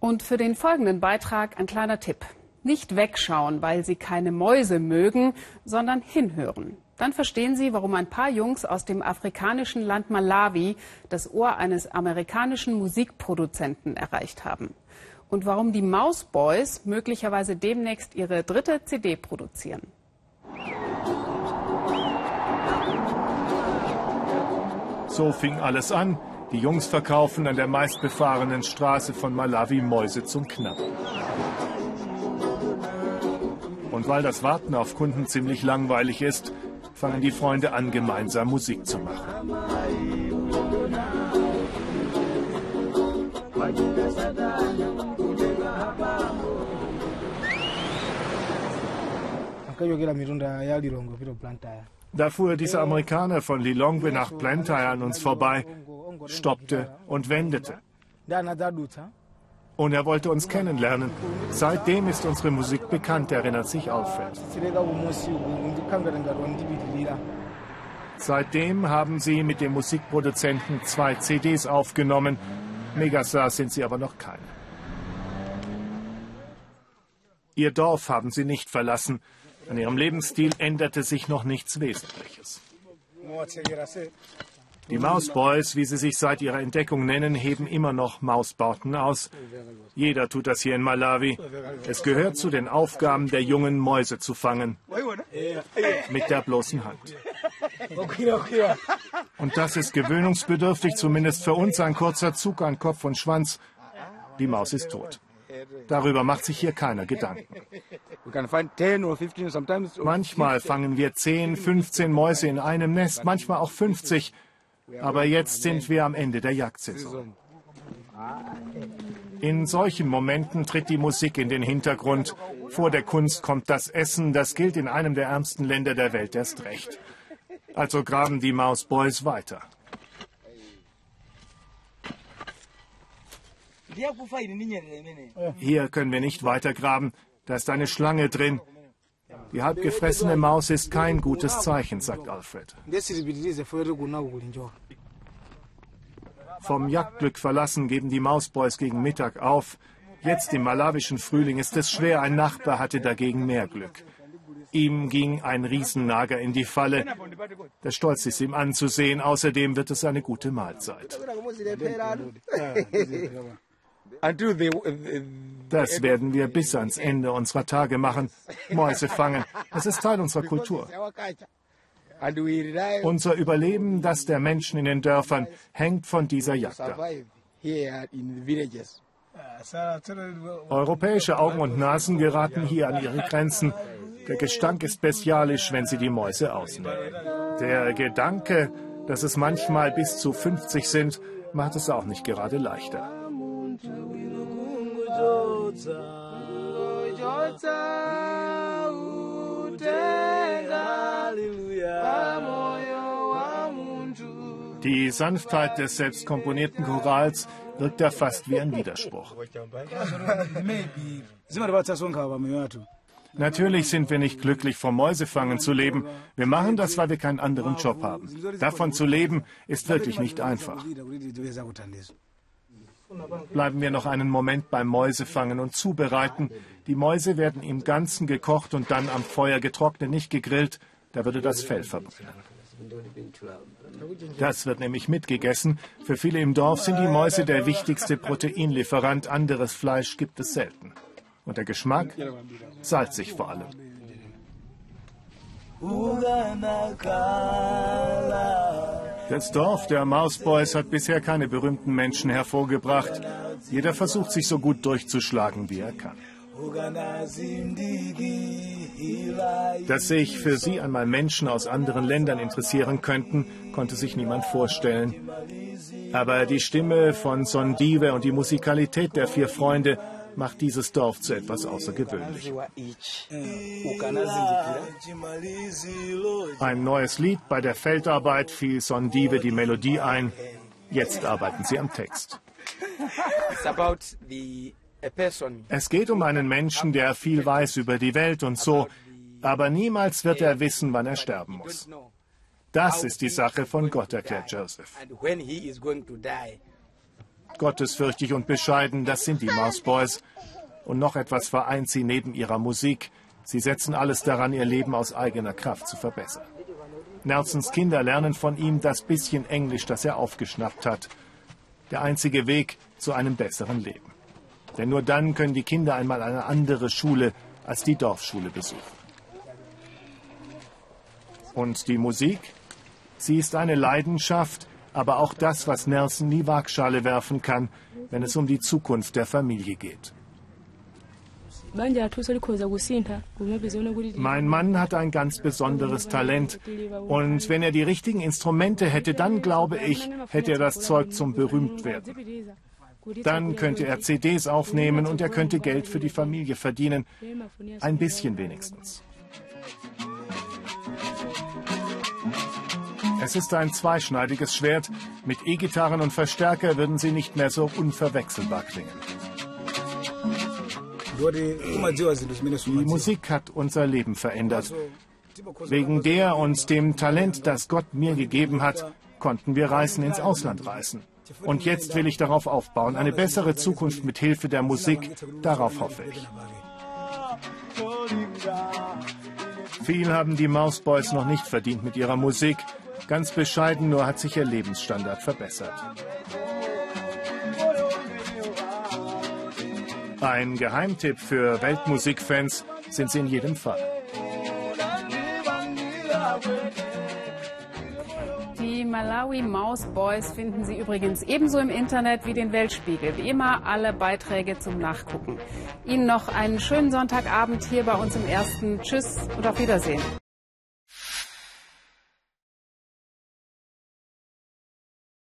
Und für den folgenden Beitrag ein kleiner Tipp. Nicht wegschauen, weil Sie keine Mäuse mögen, sondern hinhören. Dann verstehen Sie, warum ein paar Jungs aus dem afrikanischen Land Malawi das Ohr eines amerikanischen Musikproduzenten erreicht haben. Und warum die Mouse Boys möglicherweise demnächst ihre dritte CD produzieren. So fing alles an. Die Jungs verkaufen an der meistbefahrenen Straße von Malawi Mäuse zum Knappen. Und weil das Warten auf Kunden ziemlich langweilig ist, fangen die Freunde an, gemeinsam Musik zu machen. Da fuhr dieser Amerikaner von Lilongwe nach Blantyre an uns vorbei, stoppte und wendete. Und er wollte uns kennenlernen. Seitdem ist unsere Musik bekannt, erinnert sich Alfred. Seitdem haben sie mit dem Musikproduzenten zwei CDs aufgenommen. Megastars sind sie aber noch keine. Ihr Dorf haben sie nicht verlassen. An ihrem Lebensstil änderte sich noch nichts Wesentliches. Die Mausboys, wie sie sich seit ihrer Entdeckung nennen, heben immer noch Mausbauten aus. Jeder tut das hier in Malawi. Es gehört zu den Aufgaben der jungen Mäuse zu fangen. Mit der bloßen Hand. Und das ist gewöhnungsbedürftig, zumindest für uns ein kurzer Zug an Kopf und Schwanz. Die Maus ist tot. Darüber macht sich hier keiner Gedanken. Manchmal fangen wir 10, 15 Mäuse in einem Nest, manchmal auch 50. Aber jetzt sind wir am Ende der Jagdsaison. In solchen Momenten tritt die Musik in den Hintergrund. Vor der Kunst kommt das Essen. Das gilt in einem der ärmsten Länder der Welt erst recht. Also graben die Mausboys weiter. Hier können wir nicht weiter graben. Da ist eine Schlange drin. Die halbgefressene Maus ist kein gutes Zeichen, sagt Alfred. Vom Jagdglück verlassen geben die Mausboys gegen Mittag auf. Jetzt im malawischen Frühling ist es schwer, ein Nachbar hatte dagegen mehr Glück. Ihm ging ein Riesennager in die Falle. Der Stolz ist ihm anzusehen, außerdem wird es eine gute Mahlzeit. Das werden wir bis ans Ende unserer Tage machen. Mäuse fangen. Das ist Teil unserer Kultur. Unser Überleben, das der Menschen in den Dörfern, hängt von dieser Jagd ab. Europäische Augen und Nasen geraten hier an ihre Grenzen. Der Gestank ist bestialisch, wenn sie die Mäuse ausnehmen. Der Gedanke, dass es manchmal bis zu 50 sind, macht es auch nicht gerade leichter. Die Sanftheit des selbst komponierten Chorals wirkt ja fast wie ein Widerspruch. Natürlich sind wir nicht glücklich, vom Mäusefangen zu leben. Wir machen das, weil wir keinen anderen Job haben. Davon zu leben, ist wirklich nicht einfach. Bleiben wir noch einen Moment beim Mäusefangen und Zubereiten. Die Mäuse werden im Ganzen gekocht und dann am Feuer getrocknet, nicht gegrillt. Da würde das Fell verbrennen. Das wird nämlich mitgegessen. Für viele im Dorf sind die Mäuse der wichtigste Proteinlieferant. Anderes Fleisch gibt es selten. Und der Geschmack? Salzig vor allem. Das Dorf der Mausboys hat bisher keine berühmten Menschen hervorgebracht. Jeder versucht sich so gut durchzuschlagen, wie er kann. Dass sich für sie einmal Menschen aus anderen Ländern interessieren könnten, konnte sich niemand vorstellen. Aber die Stimme von Sondive und die Musikalität der vier Freunde macht dieses Dorf zu etwas Außergewöhnlichem. Ein neues Lied, bei der Feldarbeit fiel Sondive die Melodie ein. Jetzt arbeiten sie am Text. Es geht um einen Menschen, der viel weiß über die Welt und so, aber niemals wird er wissen, wann er sterben muss. Das ist die Sache von Gott, erklärt Joseph. Gottesfürchtig und bescheiden, das sind die Mouse Boys. Und noch etwas vereint sie neben ihrer Musik. Sie setzen alles daran, ihr Leben aus eigener Kraft zu verbessern. Nelsons Kinder lernen von ihm das bisschen Englisch, das er aufgeschnappt hat. Der einzige Weg zu einem besseren Leben. Denn nur dann können die Kinder einmal eine andere Schule als die Dorfschule besuchen. Und die Musik? Sie ist eine Leidenschaft, aber auch das, was Nelson nie Waagschale werfen kann, wenn es um die Zukunft der Familie geht. Mein Mann hat ein ganz besonderes Talent. Und wenn er die richtigen Instrumente hätte, dann glaube ich, hätte er das Zeug zum Berühmtwerden. Dann könnte er CDs aufnehmen und er könnte Geld für die Familie verdienen. Ein bisschen wenigstens. Es ist ein zweischneidiges Schwert. Mit E-Gitarren und Verstärker würden sie nicht mehr so unverwechselbar klingen. Die Musik hat unser Leben verändert. Wegen der und dem Talent, das Gott mir gegeben hat, konnten wir Reisen ins Ausland reisen. Und jetzt will ich darauf aufbauen. Eine bessere Zukunft mit Hilfe der Musik, darauf hoffe ich. Viel haben die Mouse Boys noch nicht verdient mit ihrer Musik. Ganz bescheiden nur hat sich ihr Lebensstandard verbessert. Ein Geheimtipp für Weltmusikfans sind sie in jedem Fall. Die Malawi Mouse Boys finden Sie übrigens ebenso im Internet wie den Weltspiegel. Wie immer alle Beiträge zum Nachgucken. Ihnen noch einen schönen Sonntagabend hier bei uns im Ersten. Tschüss und auf Wiedersehen.